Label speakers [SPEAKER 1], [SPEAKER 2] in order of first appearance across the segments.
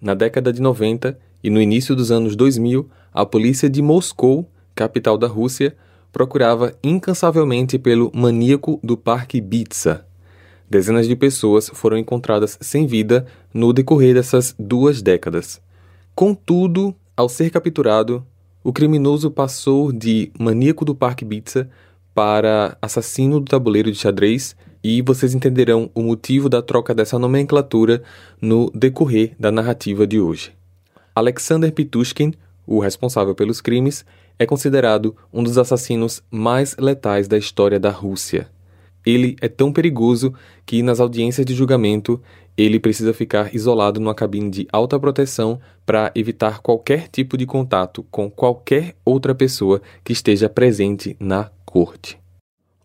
[SPEAKER 1] Na década de 90 e no início dos anos 2000, a polícia de Moscou, capital da Rússia, procurava incansavelmente pelo maníaco do Parque Bitsa. Dezenas de pessoas foram encontradas sem vida no decorrer dessas duas décadas. Contudo, ao ser capturado, o criminoso passou de maníaco do Parque Bitsa para assassino do tabuleiro de xadrez e vocês entenderão o motivo da troca dessa nomenclatura no decorrer da narrativa de hoje. Alexander Pitushkin, o responsável pelos crimes, é considerado um dos assassinos mais letais da história da Rússia. Ele é tão perigoso que, nas audiências de julgamento, ele precisa ficar isolado numa cabine de alta proteção para evitar qualquer tipo de contato com qualquer outra pessoa que esteja presente na corte.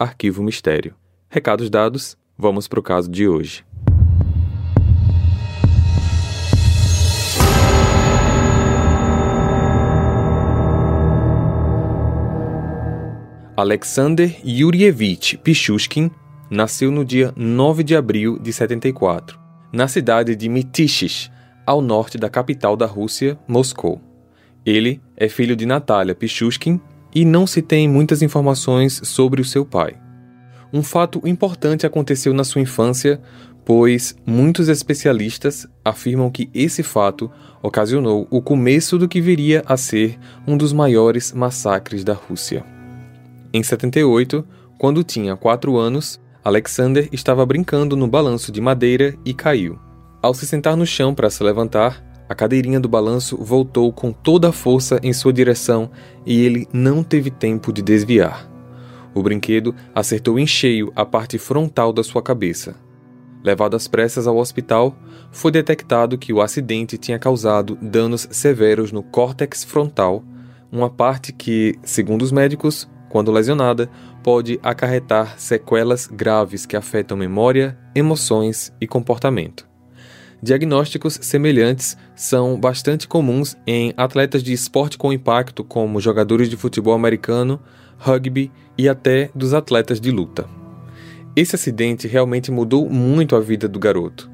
[SPEAKER 1] Arquivo Mistério. Recados dados, vamos para o caso de hoje. Alexander Yurievich Pichushkin nasceu no dia 9 de abril de 74, na cidade de Mytichis, ao norte da capital da Rússia, Moscou. Ele é filho de Natalia Pichushkin e não se tem muitas informações sobre o seu pai. Um fato importante aconteceu na sua infância, pois muitos especialistas afirmam que esse fato ocasionou o começo do que viria a ser um dos maiores massacres da Rússia. Em 78, quando tinha 4 anos, Alexander estava brincando no balanço de madeira e caiu. Ao se sentar no chão para se levantar, a cadeirinha do balanço voltou com toda a força em sua direção e ele não teve tempo de desviar. O brinquedo acertou em cheio a parte frontal da sua cabeça. Levado às pressas ao hospital, foi detectado que o acidente tinha causado danos severos no córtex frontal, uma parte que, segundo os médicos, quando lesionada, pode acarretar sequelas graves que afetam memória, emoções e comportamento. Diagnósticos semelhantes são bastante comuns em atletas de esporte com impacto, como jogadores de futebol americano, rugby e até dos atletas de luta. Esse acidente realmente mudou muito a vida do garoto.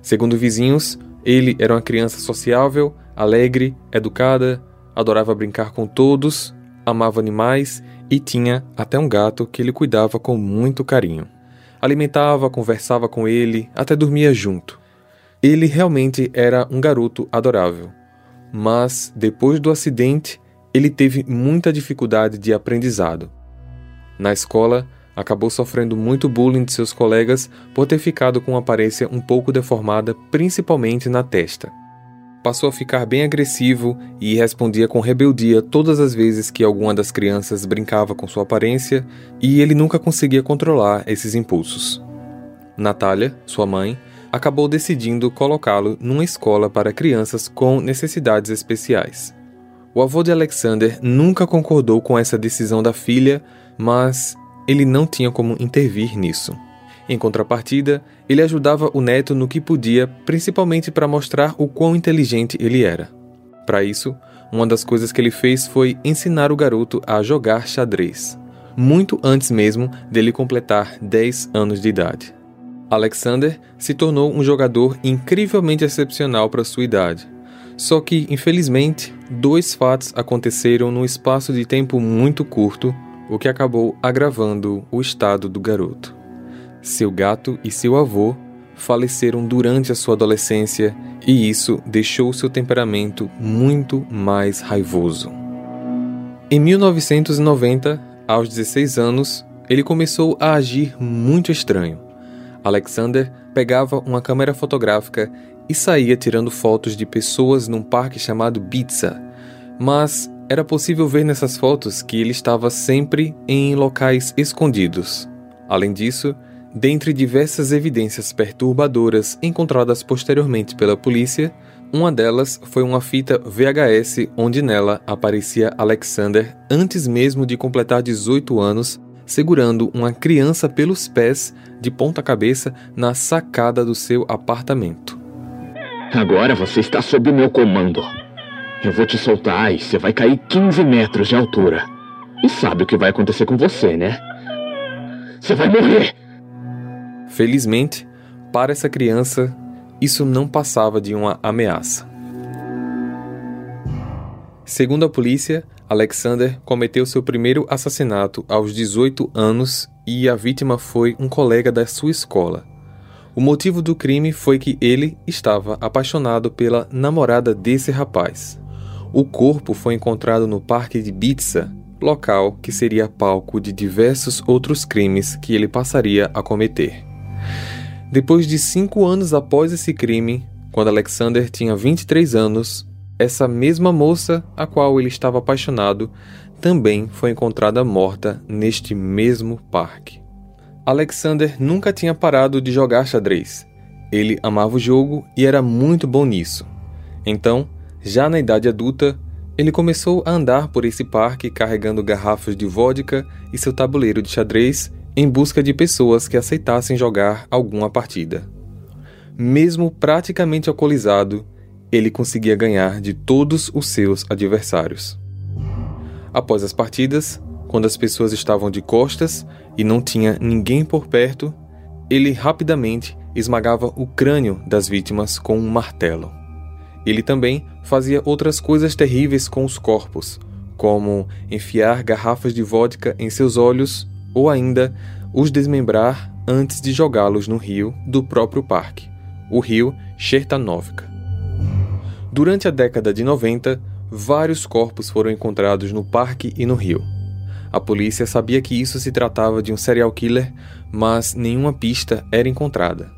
[SPEAKER 1] Segundo vizinhos, ele era uma criança sociável, alegre, educada, adorava brincar com todos, amava animais e tinha até um gato que ele cuidava com muito carinho. Alimentava, conversava com ele, até dormia junto. Ele realmente era um garoto adorável, mas depois do acidente, ele teve muita dificuldade de aprendizado. Na escola, acabou sofrendo muito bullying de seus colegas por ter ficado com aparência um pouco deformada, principalmente na testa. Passou a ficar bem agressivo e respondia com rebeldia todas as vezes que alguma das crianças brincava com sua aparência, e ele nunca conseguia controlar esses impulsos. Natália, sua mãe, acabou decidindo colocá-lo numa escola para crianças com necessidades especiais. O avô de Alexander nunca concordou com essa decisão da filha, mas ele não tinha como intervir nisso. Em contrapartida, ele ajudava o neto no que podia, principalmente para mostrar o quão inteligente ele era. Para isso, uma das coisas que ele fez foi ensinar o garoto a jogar xadrez, muito antes mesmo dele completar 10 anos de idade. Alexander se tornou um jogador incrivelmente excepcional para sua idade. Só que, infelizmente, dois fatos aconteceram num espaço de tempo muito curto, o que acabou agravando o estado do garoto. Seu gato e seu avô faleceram durante a sua adolescência e isso deixou seu temperamento muito mais raivoso. Em 1990, aos 16 anos, ele começou a agir muito estranho. Alexander pegava uma câmera fotográfica e saía tirando fotos de pessoas num parque chamado Bitsa, mas era possível ver nessas fotos que ele estava sempre em locais escondidos. Além disso, dentre diversas evidências perturbadoras encontradas posteriormente pela polícia, Uma delas foi uma fita VHS onde nela aparecia Alexander antes mesmo de completar 18 anos, segurando uma criança pelos pés de ponta cabeça na sacada do seu apartamento.
[SPEAKER 2] Agora você está sob o meu comando. Eu vou te soltar e você vai cair 15 metros de altura. E sabe o que vai acontecer com você, né? Você vai morrer!
[SPEAKER 1] Felizmente, para essa criança, isso não passava de uma ameaça. Segundo a polícia, Alexander cometeu seu primeiro assassinato aos 18 anos e a vítima foi um colega da sua escola. O motivo do crime foi que ele estava apaixonado pela namorada desse rapaz. O corpo foi encontrado no parque de Bitsa, local que seria palco de diversos outros crimes que ele passaria a cometer. Depois de cinco anos após esse crime, quando Alexander tinha 23 anos, essa mesma moça a qual ele estava apaixonado também foi encontrada morta neste mesmo parque. Alexander nunca tinha parado de jogar xadrez. Ele amava o jogo e era muito bom nisso. Então, já na idade adulta, ele começou a andar por esse parque carregando garrafas de vodka e seu tabuleiro de xadrez em busca de pessoas que aceitassem jogar alguma partida. Mesmo praticamente alcoolizado, ele conseguia ganhar de todos os seus adversários. Após as partidas, quando as pessoas estavam de costas e não tinha ninguém por perto, ele rapidamente esmagava o crânio das vítimas com um martelo. Ele também fazia outras coisas terríveis com os corpos, como enfiar garrafas de vodka em seus olhos ou ainda os desmembrar antes de jogá-los no rio do próprio parque, o rio Chertanovka. Durante a década de 90, vários corpos foram encontrados no parque e no rio. A polícia sabia que isso se tratava de um serial killer, mas nenhuma pista era encontrada.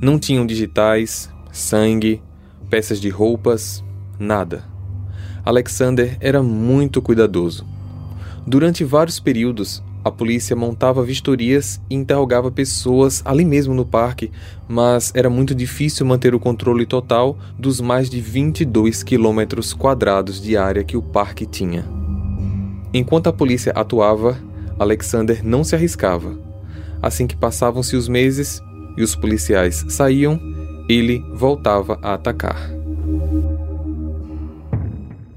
[SPEAKER 1] Não tinham digitais, sangue, peças de roupas, nada. Alexander era muito cuidadoso. Durante vários períodos, a polícia montava vistorias e interrogava pessoas ali mesmo no parque, mas era muito difícil manter o controle total dos mais de 22 quilômetros quadrados de área que o parque tinha. Enquanto a polícia atuava, Alexander não se arriscava. Assim que passavam-se os meses e os policiais saíam, ele voltava a atacar.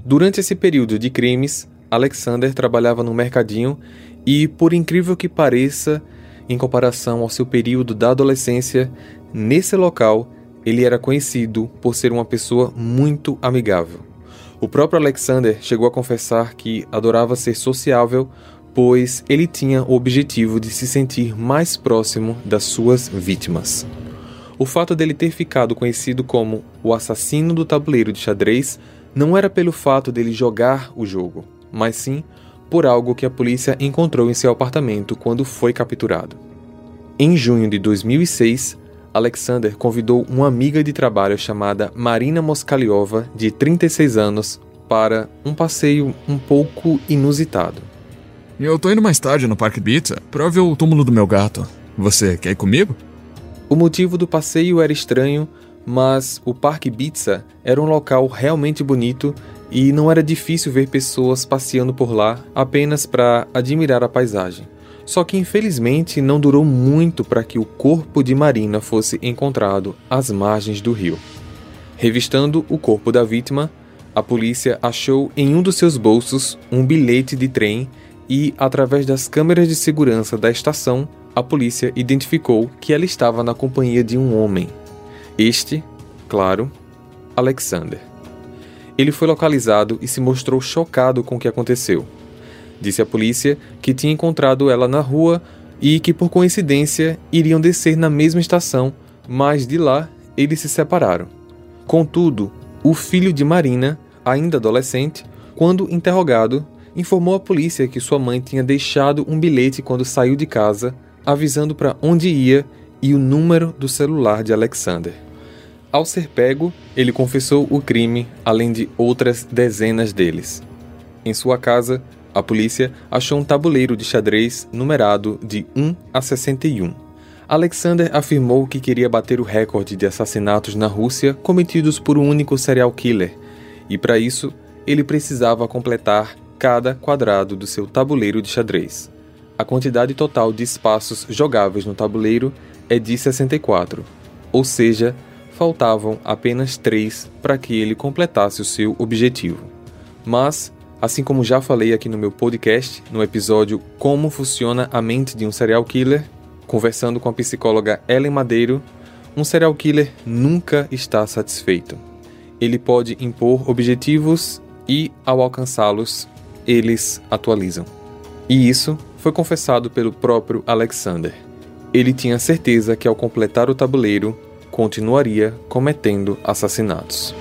[SPEAKER 1] Durante esse período de crimes, Alexander trabalhava no mercadinho e, por incrível que pareça, em comparação ao seu período da adolescência, nesse local ele era conhecido por ser uma pessoa muito amigável. O próprio Alexander chegou a confessar que adorava ser sociável, pois ele tinha o objetivo de se sentir mais próximo das suas vítimas. O fato dele ter ficado conhecido como o assassino do tabuleiro de xadrez não era pelo fato dele jogar o jogo, mas sim por algo que a polícia encontrou em seu apartamento quando foi capturado. Em junho de 2006, Alexander convidou uma amiga de trabalho chamada Marina Moskaliova, de 36 anos, para um passeio um pouco inusitado.
[SPEAKER 3] Eu tô indo mais tarde no Parque Pizza pra ver o túmulo do meu gato. Você quer ir comigo?
[SPEAKER 1] O motivo do passeio era estranho, mas o Parque Pizza era um local realmente bonito e não era difícil ver pessoas passeando por lá apenas para admirar a paisagem. Só que infelizmente não durou muito para que o corpo de Marina fosse encontrado às margens do rio. Revistando o corpo da vítima, a polícia achou em um dos seus bolsos um bilhete de trem e, através das câmeras de segurança da estação, a polícia identificou que ela estava na companhia de um homem. Este, claro, Alexander. Ele foi localizado e se mostrou chocado com o que aconteceu. Disse à polícia que tinha encontrado ela na rua e que, por coincidência, iriam descer na mesma estação, mas de lá eles se separaram. Contudo, o filho de Marina, ainda adolescente, quando interrogado, informou à polícia que sua mãe tinha deixado um bilhete quando saiu de casa, avisando para onde ia e o número do celular de Alexander. Ao ser pego, ele confessou o crime, além de outras dezenas deles. Em sua casa, a polícia achou um tabuleiro de xadrez numerado de 1 a 61. Alexander afirmou que queria bater o recorde de assassinatos na Rússia cometidos por um único serial killer, e para isso ele precisava completar cada quadrado do seu tabuleiro de xadrez. A quantidade total de espaços jogáveis no tabuleiro é de 64, ou seja, faltavam apenas 3 para que ele completasse o seu objetivo. Mas, assim como já falei aqui no meu podcast, no episódio Como Funciona a Mente de um Serial Killer, Conversando com a psicóloga Ellen Madeiro, um serial killer nunca está satisfeito. Ele pode impor objetivos e, ao alcançá-los, eles atualizam. E isso foi confessado pelo próprio Alexander. Ele tinha certeza que, ao completar o tabuleiro, continuaria cometendo assassinatos.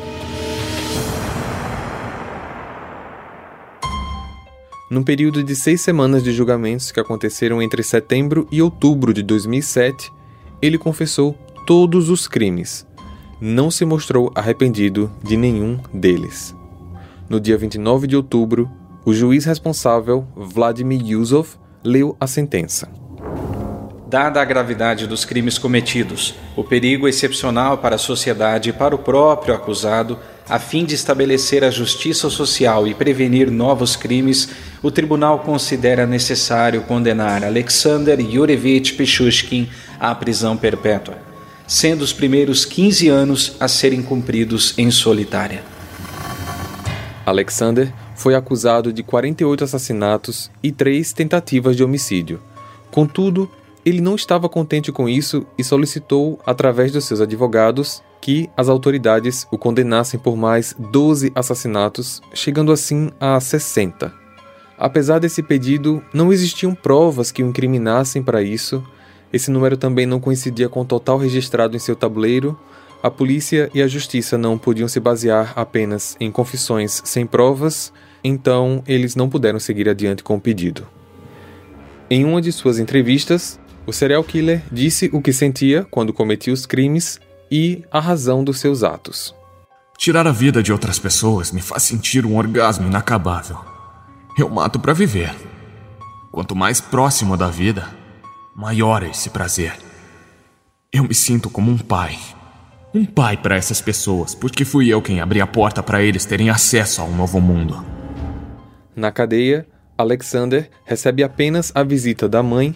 [SPEAKER 1] Num período de seis semanas de julgamentos que aconteceram entre setembro e outubro de 2007, ele confessou todos os crimes. Não se mostrou arrependido de nenhum deles. No dia 29 de outubro, o juiz responsável, Vladimir Yusov, leu a sentença.
[SPEAKER 4] Dada a gravidade dos crimes cometidos, o perigo excepcional para a sociedade e para o próprio acusado, a fim de estabelecer a justiça social e prevenir novos crimes, o tribunal considera necessário condenar Alexander Yurevich Pichushkin à prisão perpétua, sendo os primeiros 15 anos a serem cumpridos em solitária.
[SPEAKER 1] Alexander foi acusado de 48 assassinatos e três tentativas de homicídio. Contudo, ele não estava contente com isso e solicitou, através dos seus advogados, que as autoridades o condenassem por mais 12 assassinatos, chegando assim a 60. Apesar desse pedido, não existiam provas que o incriminassem para isso. Esse número também não coincidia com o total registrado em seu tabuleiro. A polícia e a justiça não podiam se basear apenas em confissões sem provas, então eles não puderam seguir adiante com o pedido. Em uma de suas entrevistas, o serial killer disse o que sentia quando cometia os crimes e a razão dos seus atos.
[SPEAKER 3] Tirar a vida de outras pessoas me faz sentir um orgasmo inacabável. Eu mato para viver. Quanto mais próximo da vida, maior é esse prazer. Eu me sinto como um pai. Um pai para essas pessoas, porque fui eu quem abri a porta para eles terem acesso a um novo mundo.
[SPEAKER 1] Na cadeia, Alexander recebe apenas a visita da mãe